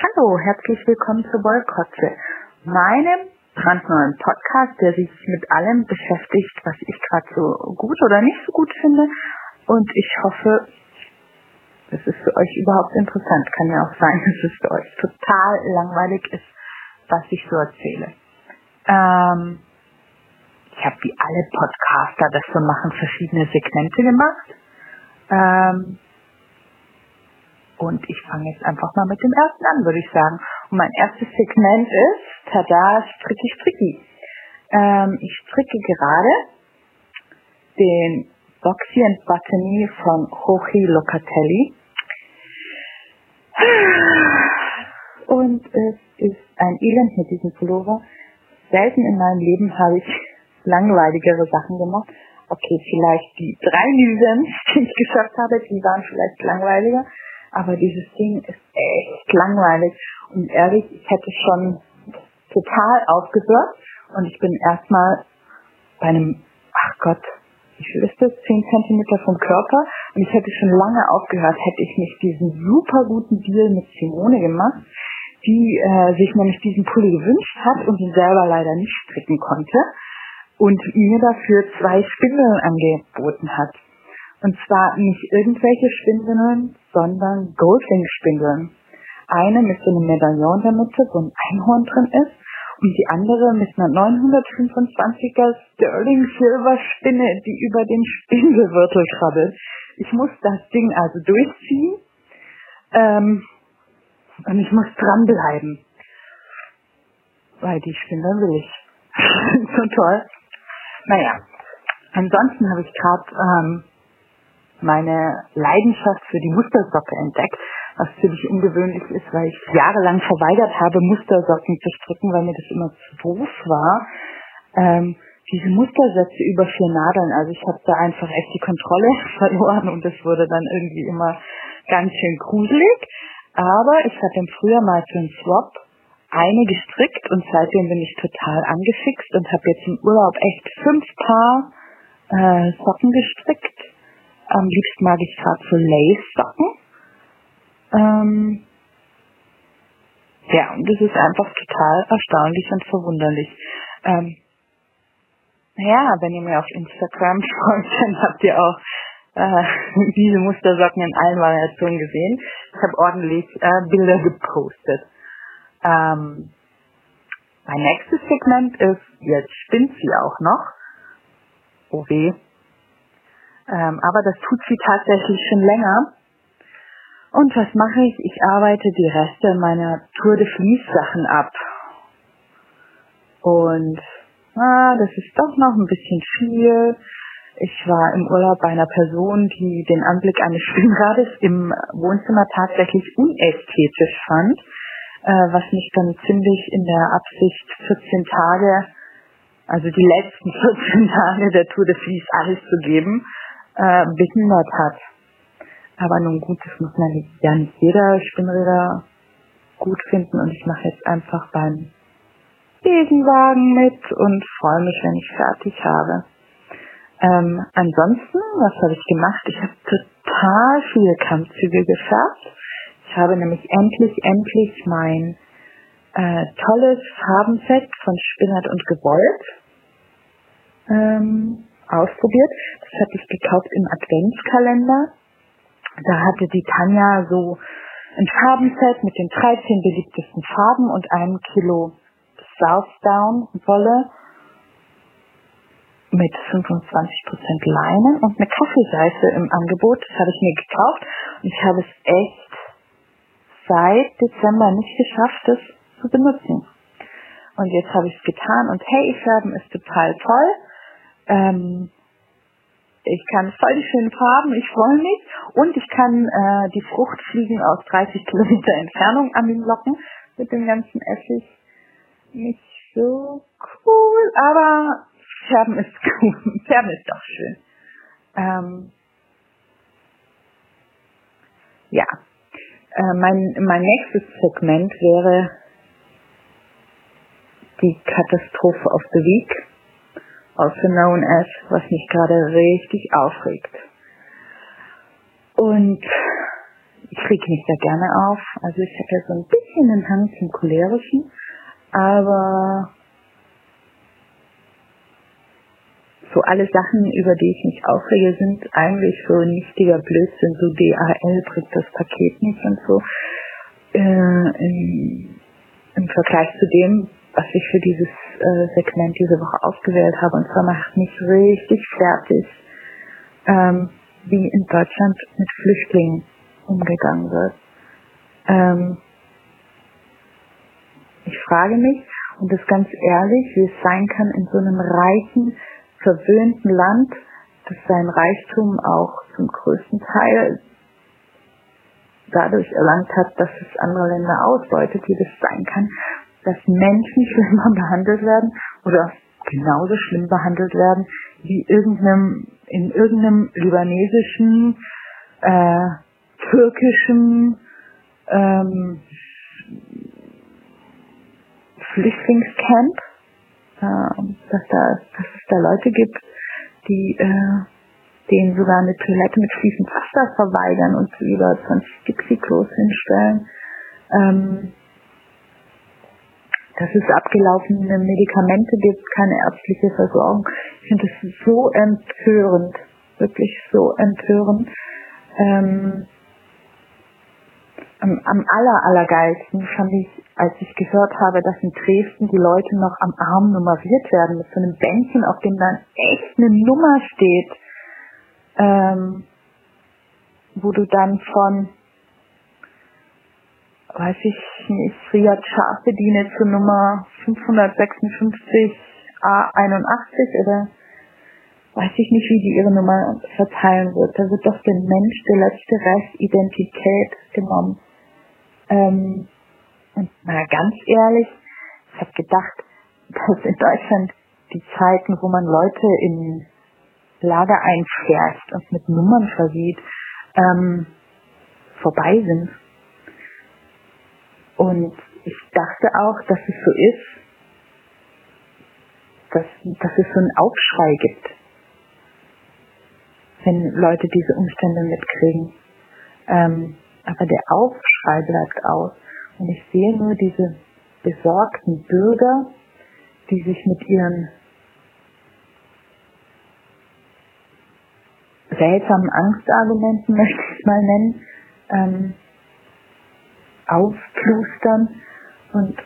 Hallo, herzlich willkommen zu Wollkotze, meinem brandneuen Podcast, der sich mit allem beschäftigt, was ich gerade so gut oder nicht so gut finde. Und ich hoffe, es ist für euch überhaupt interessant. Kann ja auch sein, dass es für euch total langweilig ist, was ich so erzähle. Ähm, ich habe wie alle Podcaster das so machen, verschiedene Segmente gemacht. Ähm, und ich fange jetzt einfach mal mit dem ersten an, würde ich sagen. Und mein erstes Segment ist, tada, Stricki Stricki. Ähm, ich stricke gerade den Boxy and Botany von Jorge Locatelli. Und es ist ein Elend mit diesem Pullover. Selten in meinem Leben habe ich langweiligere Sachen gemacht. Okay, vielleicht die drei Events, die ich geschafft habe, die waren vielleicht langweiliger. Aber dieses Ding ist echt langweilig. Und ehrlich, ich hätte schon total aufgehört. Und ich bin erstmal bei einem, ach Gott, wie viel ist das? 10 Zentimeter vom Körper. Und ich hätte schon lange aufgehört, hätte ich nicht diesen super guten Deal mit Simone gemacht, die äh, sich nämlich diesen Pulli gewünscht hat und ihn selber leider nicht stricken konnte und mir dafür zwei Spindeln angeboten hat. Und zwar nicht irgendwelche Spindeln, sondern Goldwing-Spindeln. Eine mit so einem Medaillon in der Mitte, wo ein Einhorn drin ist, und die andere mit einer 925er Sterling Silver Spinne, die über den Spindelwürtel krabbelt. Ich muss das Ding also durchziehen ähm, und ich muss dranbleiben. Weil die Spindeln will ich. so toll. Naja, ansonsten habe ich gerade ähm, meine Leidenschaft für die Mustersocke entdeckt, was ziemlich ungewöhnlich ist, weil ich jahrelang verweigert habe, Mustersocken zu stricken, weil mir das immer zu doof war. Ähm, diese Mustersätze über vier Nadeln, also ich habe da einfach echt die Kontrolle verloren und es wurde dann irgendwie immer ganz schön gruselig. Aber ich hatte im Frühjahr mal für einen Swap eine gestrickt und seitdem bin ich total angefixt und habe jetzt im Urlaub echt fünf Paar äh, Socken gestrickt am liebsten mag ich gerade so Lace-Socken. Ähm, ja, und das ist einfach total erstaunlich und verwunderlich. Ähm, ja, wenn ihr mir auf Instagram folgt, dann habt ihr auch äh, diese Mustersocken in allen Variationen gesehen. Ich habe ordentlich äh, Bilder gepostet. Ähm, mein nächstes Segment ist, jetzt spinnt sie auch noch. Oh weh, ähm, aber das tut sie tatsächlich schon länger. Und was mache ich? Ich arbeite die Reste meiner Tour de Fleece Sachen ab. Und ah, das ist doch noch ein bisschen viel. Ich war im Urlaub bei einer Person, die den Anblick eines Spinnrades im Wohnzimmer tatsächlich unästhetisch fand, äh, was mich dann ziemlich in der Absicht 14 Tage, also die letzten 14 Tage der Tour de Fleece alles zu geben, äh, behindert hat. Aber nun gut, das muss man ja nicht jeder Spinnräder gut finden und ich mache jetzt einfach beim Besenwagen mit und freue mich, wenn ich fertig habe. Ähm, ansonsten, was habe ich gemacht? Ich habe total viele Kammzüge gefärbt. Ich habe nämlich endlich, endlich mein äh, tolles Farbenset von Spinnert und Gewollt ähm, ausprobiert. Das hatte ich gekauft im Adventskalender. Da hatte die Tanja so ein Farbenset mit den 13 beliebtesten Farben und einem Kilo Southdown Wolle mit 25% Leinen und eine Kaffeeseife im Angebot. Das habe ich mir gekauft und ich habe es echt seit Dezember nicht geschafft, das zu benutzen. Und jetzt habe ich es getan und hey, Färben ist total toll. Ähm, ich kann voll die schönen Farben, ich freue mich. Und ich kann äh, die Fruchtfliegen aus 30 Kilometer Entfernung an den Locken mit dem ganzen Essig. Nicht so cool, aber Färben ist cool. Färben ist doch schön. Ähm, ja. Äh, mein, mein nächstes Segment wäre die Katastrophe of the Week also known as, was mich gerade richtig aufregt. Und ich reg mich da gerne auf. Also ich hätte so ein bisschen den Hang zum cholerischen, aber so alle Sachen, über die ich mich aufrege, sind eigentlich so nichtiger Blödsinn, so DAL bringt das Paket nicht und so. Äh, im, Im Vergleich zu dem, was ich für dieses äh, Segment diese Woche ausgewählt habe, und zwar macht mich richtig fertig, ähm, wie in Deutschland mit Flüchtlingen umgegangen wird. Ähm, ich frage mich, und das ganz ehrlich, wie es sein kann, in so einem reichen, verwöhnten Land, das sein Reichtum auch zum größten Teil dadurch erlangt hat, dass es andere Länder ausbeutet, wie das sein kann, dass Menschen schlimmer behandelt werden oder genauso schlimm behandelt werden wie irgendeinem, in irgendeinem libanesischen, äh, türkischen ähm, Flüchtlingscamp, äh, dass, da, dass es da Leute gibt, die äh, denen sogar eine Toilette mit fließend Wasser verweigern und über 20 Dixie-Klos hinstellen. Ähm, dass es abgelaufene Medikamente gibt, keine ärztliche Versorgung. Ich finde das so empörend, wirklich so empörend. Ähm, am, am aller, allergeilsten fand ich, als ich gehört habe, dass in Dresden die Leute noch am Arm nummeriert werden, mit so einem Bändchen, auf dem dann echt eine Nummer steht, ähm, wo du dann von, weiß ich nicht, Riyad bediene zur Nummer 556 A81 oder weiß ich nicht, wie die ihre Nummer verteilen wird. Da wird doch dem Mensch der letzte Rest Identität genommen. Ähm, und mal ganz ehrlich, ich habe gedacht, dass in Deutschland die Zeiten, wo man Leute in Lager einfährt und mit Nummern versieht, ähm, vorbei sind. Und ich dachte auch, dass es so ist, dass, dass es so einen Aufschrei gibt, wenn Leute diese Umstände mitkriegen. Ähm, aber der Aufschrei bleibt aus. Und ich sehe nur diese besorgten Bürger, die sich mit ihren seltsamen Angstargumenten, möchte ich mal nennen, ähm, aufplustern und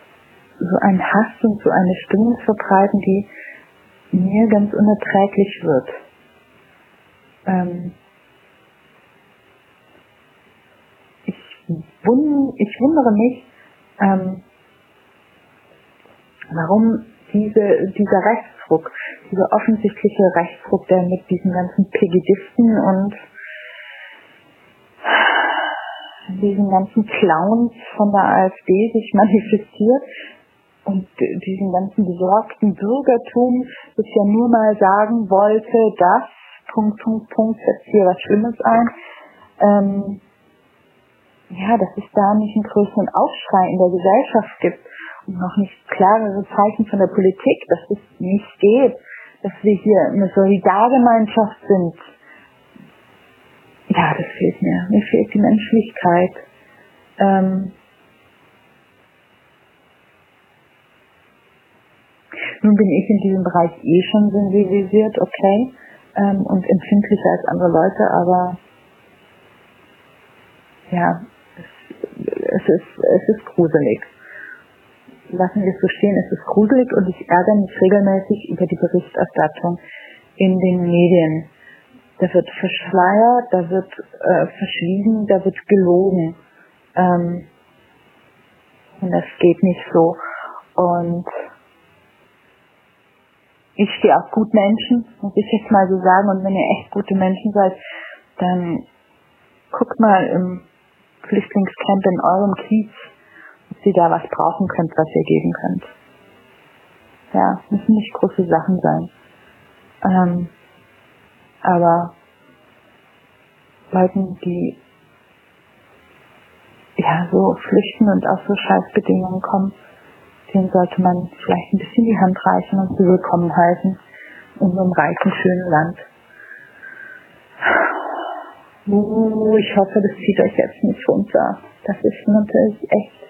so einen Hass und so eine Stimmung verbreiten, die mir ganz unerträglich wird. Ähm, wund ich wundere mich, ähm, warum diese, dieser Rechtsdruck, dieser offensichtliche Rechtsdruck, der mit diesen ganzen Pegidisten und diesen ganzen Clowns von der AfD sich manifestiert und diesen ganzen besorgten Bürgertum, das ja nur mal sagen wollte, dass, Punkt, Punkt, Punkt, setzt hier was Schlimmes ein, ähm, ja, dass es da nicht einen größeren Aufschrei in der Gesellschaft gibt und noch nicht klarere Zeichen von der Politik, dass es nicht geht, dass wir hier eine Solidargemeinschaft sind. Ja, das fehlt mir. Mir fehlt die Menschlichkeit. Ähm, nun bin ich in diesem Bereich eh schon sensibilisiert, okay, ähm, und empfindlicher als andere Leute, aber ja, es ist, es ist gruselig. Lassen wir es so stehen, es ist gruselig und ich ärgere mich regelmäßig über die Berichterstattung in den Medien. Da wird verschleiert, da wird äh, verschwiegen, da wird gelogen. Ähm, und das geht nicht so. Und ich stehe auf gut Menschen, muss ich jetzt mal so sagen. Und wenn ihr echt gute Menschen seid, dann guckt mal im Flüchtlingscamp in eurem Kiez, ob ihr da was brauchen könnt, was ihr geben könnt. Ja, müssen nicht große Sachen sein. Ähm, aber Leuten, die ja so flüchten und aus so Scheißbedingungen kommen, denen sollte man vielleicht ein bisschen die Hand reichen und sie willkommen heißen in so einem reichen, schönen Land. Uh, ich hoffe, das zieht euch jetzt nicht runter. Das ist natürlich echt.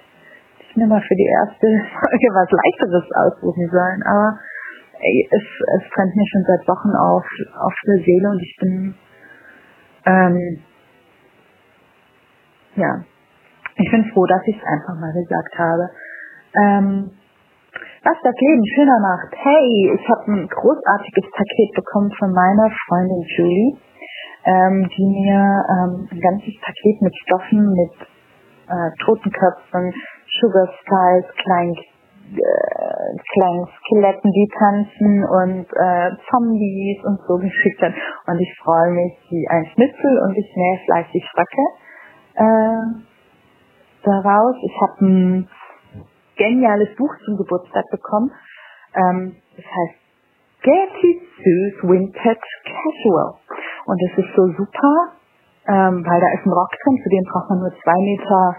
Ich nehme mal für die erste Folge was Leichteres aussuchen sollen, aber es, es brennt mir schon seit Wochen auf, auf der Seele und ich bin, ähm, ja, ich bin froh, dass ich es einfach mal gesagt habe. Ähm, was das Leben schöner macht. Hey, ich habe ein großartiges Paket bekommen von meiner Freundin Julie, ähm, die mir ähm, ein ganzes Paket mit Stoffen, mit äh, Totenköpfen, Sugar Skulls, kleinen, äh, kleinen Skeletten, die tanzen und äh, Zombies und so geschickt hat. Und ich freue mich wie ein Schnitzel und ich nähe fleißig Röcke äh, daraus. Ich habe ein geniales Buch zum Geburtstag bekommen. Ähm, das heißt Getty Sue's Vintage Casual. Und das ist so super, ähm, weil da ist ein Rock drin, für den braucht man nur zwei Meter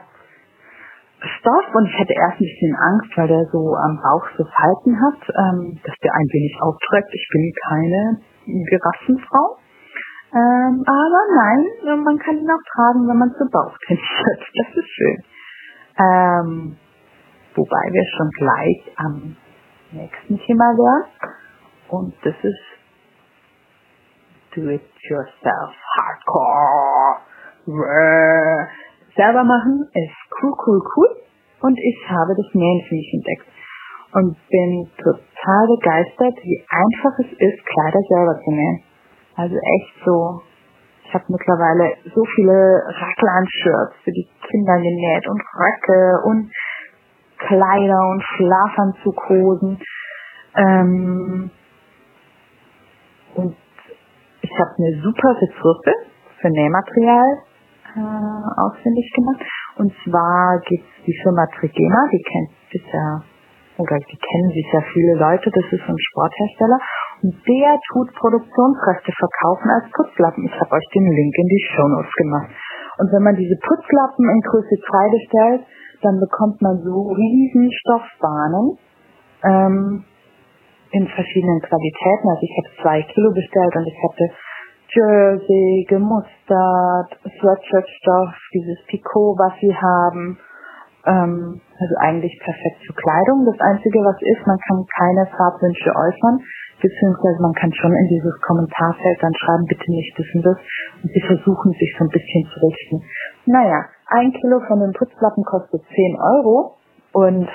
Stoff und ich hatte erst ein bisschen Angst, weil der so am Bauch so Falten hat, ähm, dass der ein wenig aufträgt. Ich bin keine Giraffenfrau. Ähm, aber nein, man kann ihn auch tragen, wenn man zu Bauch tendiert. Das ist schön. Ähm, wobei wir schon gleich am nächsten Thema wären. Und das ist Do-it-yourself Hardcore. Selber machen ist cool, cool, cool. Und ich habe das Nähen für mich entdeckt. Und bin total begeistert, wie einfach es ist, Kleider selber zu nähen. Also echt so. Ich habe mittlerweile so viele Raglan-Shirts für die Kinder genäht und Röcke und Kleider und Schlafanzughosen. Ähm, und ich habe eine super Ressource für Nähmaterial äh, ausfindig gemacht. Und zwar gibt es die Firma Trigema, die kennt sicher, oder die kennen sicher viele Leute, das ist ein Sporthersteller. Und der tut Produktionsreste verkaufen als Putzlappen. Ich habe euch den Link in die Show Notes gemacht. Und wenn man diese Putzlappen in Größe 2 bestellt, dann bekommt man so riesen Stoffbahnen ähm, in verschiedenen Qualitäten. Also ich habe zwei Kilo bestellt und ich hatte Jersey, gemustert, Sweatshirtstoff, dieses Picot, was sie haben. Ähm, also eigentlich perfekt für Kleidung. Das Einzige, was ist, man kann keine Farbwünsche äußern, beziehungsweise man kann schon in dieses Kommentarfeld dann schreiben, bitte nicht und das. Und sie versuchen sich so ein bisschen zu richten. Naja, ein Kilo von den Putzlappen kostet 10 Euro und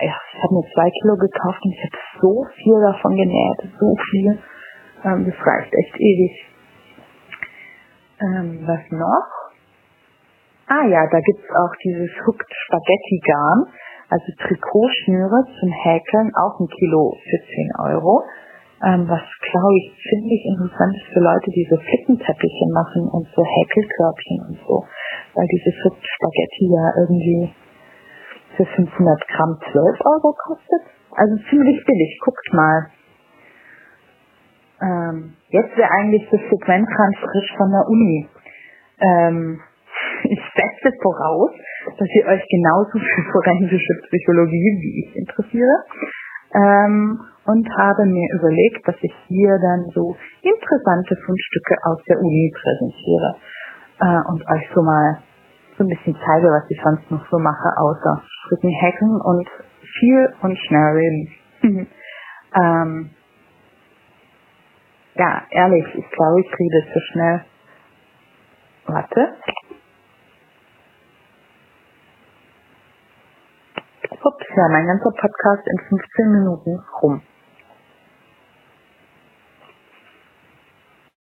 ich habe mir zwei Kilo gekauft und ich habe so viel davon genäht, so viel. Ähm, das reicht echt ewig. Ähm, was noch? Ah ja, da gibt's auch dieses Hooked Spaghetti Garn, also Trikotschnüre zum Häkeln, auch ein Kilo für 10 Euro. Ähm, was glaube ich ziemlich interessant ist für Leute, die so Flickenteppiche machen und so Häkelkörbchen und so. Weil dieses Hooked Spaghetti ja irgendwie für 500 Gramm 12 Euro kostet. Also ziemlich billig, guckt mal. Ähm, jetzt wäre eigentlich das Segment ganz frisch von der Uni. Ähm, ich setze voraus, dass ihr euch genauso für forensische Psychologie wie ich interessiere. Ähm, und habe mir überlegt, dass ich hier dann so interessante Fundstücke aus der Uni präsentiere äh, und euch so mal so ein bisschen zeige, was ich sonst noch so mache, außer Stricken, Hacken und viel und schnell reden. ähm, ja, ehrlich, ich glaube, ich rede zu schnell. Warte. Ups, ja, mein ganzer Podcast in 15 Minuten rum.